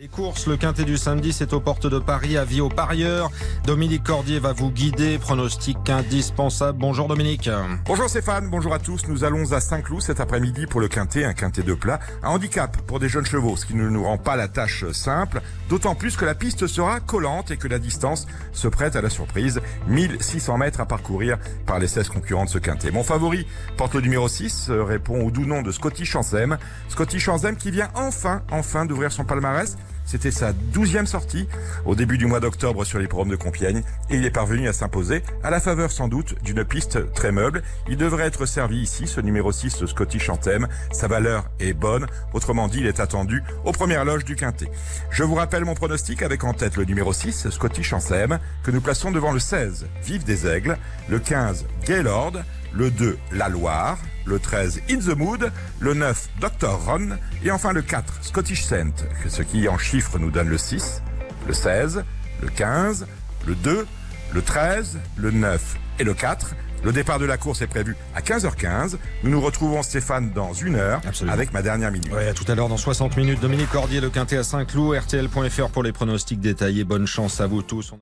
Les courses, le quintet du samedi, c'est aux portes de Paris, avis aux parieurs. Dominique Cordier va vous guider, pronostic indispensable. Bonjour Dominique. Bonjour Stéphane, bonjour à tous. Nous allons à Saint-Cloud cet après-midi pour le quintet, un quintet de plat. Un handicap pour des jeunes chevaux, ce qui ne nous rend pas la tâche simple. D'autant plus que la piste sera collante et que la distance se prête à la surprise. 1600 mètres à parcourir par les 16 concurrents de ce quintet. Mon favori porte le numéro 6, répond au doux nom de Scotty Chansem. Scotty Chansem qui vient enfin, enfin d'ouvrir son palmarès. C'était sa douzième sortie au début du mois d'octobre sur les programmes de Compiègne et il est parvenu à s'imposer à la faveur sans doute d'une piste très meuble. Il devrait être servi ici, ce numéro 6, Scottish Anthem. Sa valeur est bonne. Autrement dit, il est attendu aux premières loges du Quintet. Je vous rappelle mon pronostic avec en tête le numéro 6, Scottish Anthem, que nous plaçons devant le 16, Vive des Aigles, le 15, Gaylord, le 2, La Loire, le 13 In the Mood, le 9 Dr Ron et enfin le 4 Scottish Saint, ce qui en chiffres nous donne le 6, le 16, le 15, le 2, le 13, le 9 et le 4. Le départ de la course est prévu à 15h15. Nous nous retrouvons Stéphane dans une heure Absolument. avec ma dernière minute. Ouais, à tout à l'heure dans 60 minutes. Dominique Cordier, le quintet à Saint-Cloud, RTL.fr pour les pronostics détaillés. Bonne chance à vous tous.